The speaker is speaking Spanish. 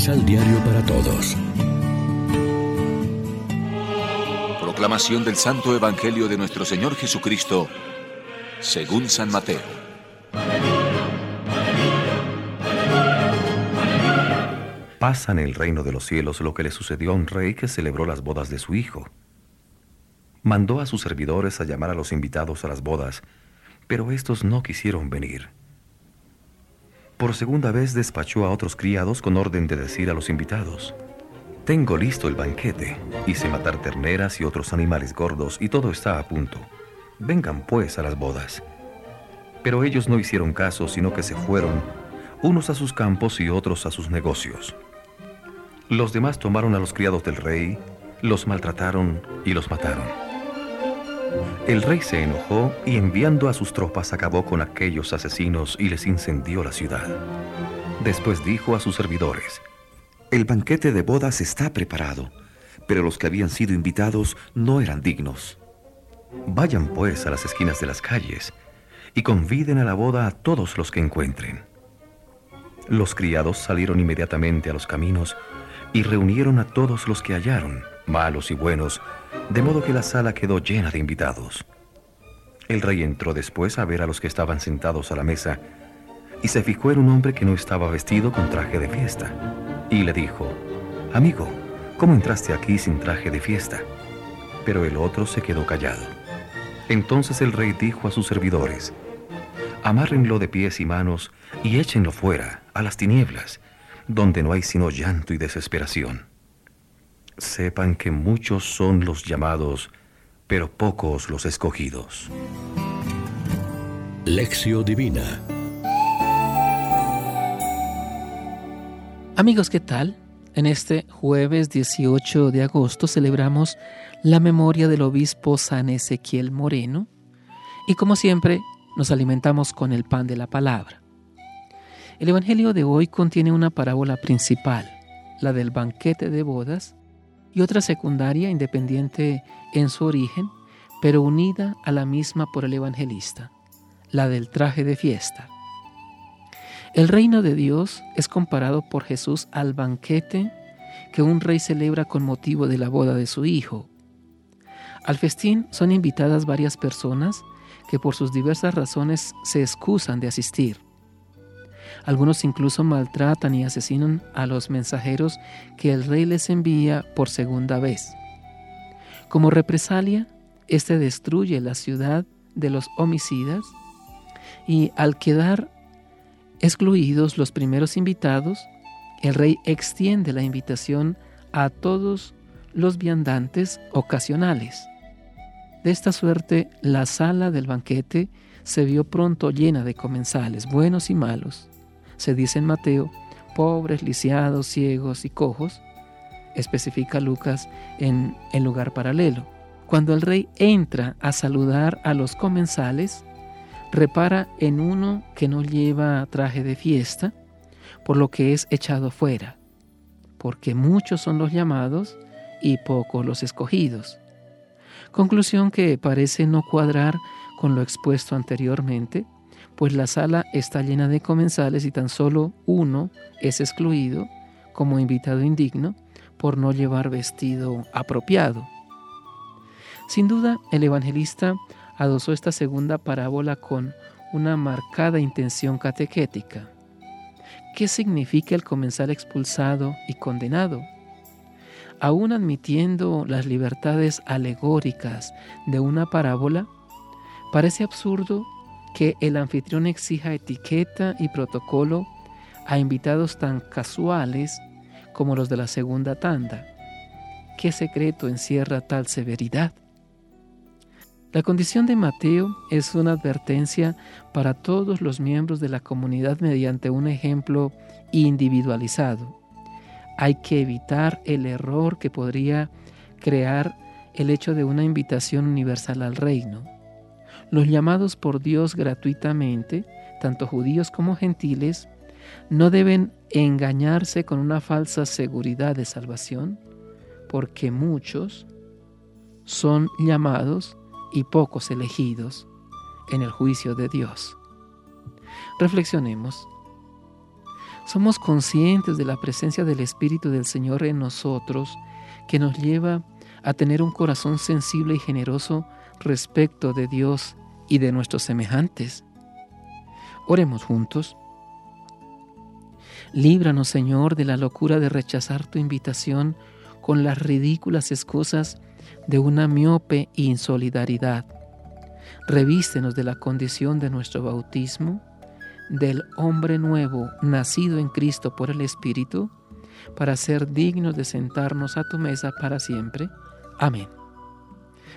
Misal Diario para Todos. Proclamación del Santo Evangelio de nuestro Señor Jesucristo, según San Mateo. Pasa en el reino de los cielos lo que le sucedió a un rey que celebró las bodas de su hijo. Mandó a sus servidores a llamar a los invitados a las bodas, pero estos no quisieron venir. Por segunda vez despachó a otros criados con orden de decir a los invitados, Tengo listo el banquete, hice matar terneras y otros animales gordos y todo está a punto. Vengan pues a las bodas. Pero ellos no hicieron caso, sino que se fueron, unos a sus campos y otros a sus negocios. Los demás tomaron a los criados del rey, los maltrataron y los mataron. El rey se enojó y enviando a sus tropas acabó con aquellos asesinos y les incendió la ciudad. Después dijo a sus servidores, El banquete de bodas está preparado, pero los que habían sido invitados no eran dignos. Vayan pues a las esquinas de las calles y conviden a la boda a todos los que encuentren. Los criados salieron inmediatamente a los caminos y reunieron a todos los que hallaron, malos y buenos, de modo que la sala quedó llena de invitados. El rey entró después a ver a los que estaban sentados a la mesa y se fijó en un hombre que no estaba vestido con traje de fiesta. Y le dijo, Amigo, ¿cómo entraste aquí sin traje de fiesta? Pero el otro se quedó callado. Entonces el rey dijo a sus servidores, Amárrenlo de pies y manos y échenlo fuera, a las tinieblas, donde no hay sino llanto y desesperación sepan que muchos son los llamados, pero pocos los escogidos. Lección Divina Amigos, ¿qué tal? En este jueves 18 de agosto celebramos la memoria del obispo San Ezequiel Moreno y como siempre nos alimentamos con el pan de la palabra. El Evangelio de hoy contiene una parábola principal, la del banquete de bodas, y otra secundaria independiente en su origen, pero unida a la misma por el evangelista, la del traje de fiesta. El reino de Dios es comparado por Jesús al banquete que un rey celebra con motivo de la boda de su hijo. Al festín son invitadas varias personas que por sus diversas razones se excusan de asistir. Algunos incluso maltratan y asesinan a los mensajeros que el rey les envía por segunda vez. Como represalia, éste destruye la ciudad de los homicidas y al quedar excluidos los primeros invitados, el rey extiende la invitación a todos los viandantes ocasionales. De esta suerte, la sala del banquete se vio pronto llena de comensales, buenos y malos, se dice en Mateo, pobres, lisiados, ciegos y cojos, especifica Lucas en el lugar paralelo. Cuando el rey entra a saludar a los comensales, repara en uno que no lleva traje de fiesta, por lo que es echado fuera, porque muchos son los llamados y pocos los escogidos. Conclusión que parece no cuadrar con lo expuesto anteriormente, pues la sala está llena de comensales y tan solo uno es excluido como invitado indigno por no llevar vestido apropiado. Sin duda, el evangelista adosó esta segunda parábola con una marcada intención catequética. ¿Qué significa el comensal expulsado y condenado? Aún admitiendo las libertades alegóricas de una parábola, parece absurdo que el anfitrión exija etiqueta y protocolo a invitados tan casuales como los de la segunda tanda. ¿Qué secreto encierra tal severidad? La condición de Mateo es una advertencia para todos los miembros de la comunidad mediante un ejemplo individualizado. Hay que evitar el error que podría crear el hecho de una invitación universal al reino. Los llamados por Dios gratuitamente, tanto judíos como gentiles, no deben engañarse con una falsa seguridad de salvación, porque muchos son llamados y pocos elegidos en el juicio de Dios. Reflexionemos. Somos conscientes de la presencia del Espíritu del Señor en nosotros que nos lleva a tener un corazón sensible y generoso respecto de Dios y de nuestros semejantes. Oremos juntos. Líbranos, Señor, de la locura de rechazar tu invitación con las ridículas excusas de una miope insolidaridad. Revístenos de la condición de nuestro bautismo, del hombre nuevo nacido en Cristo por el Espíritu, para ser dignos de sentarnos a tu mesa para siempre. Amén.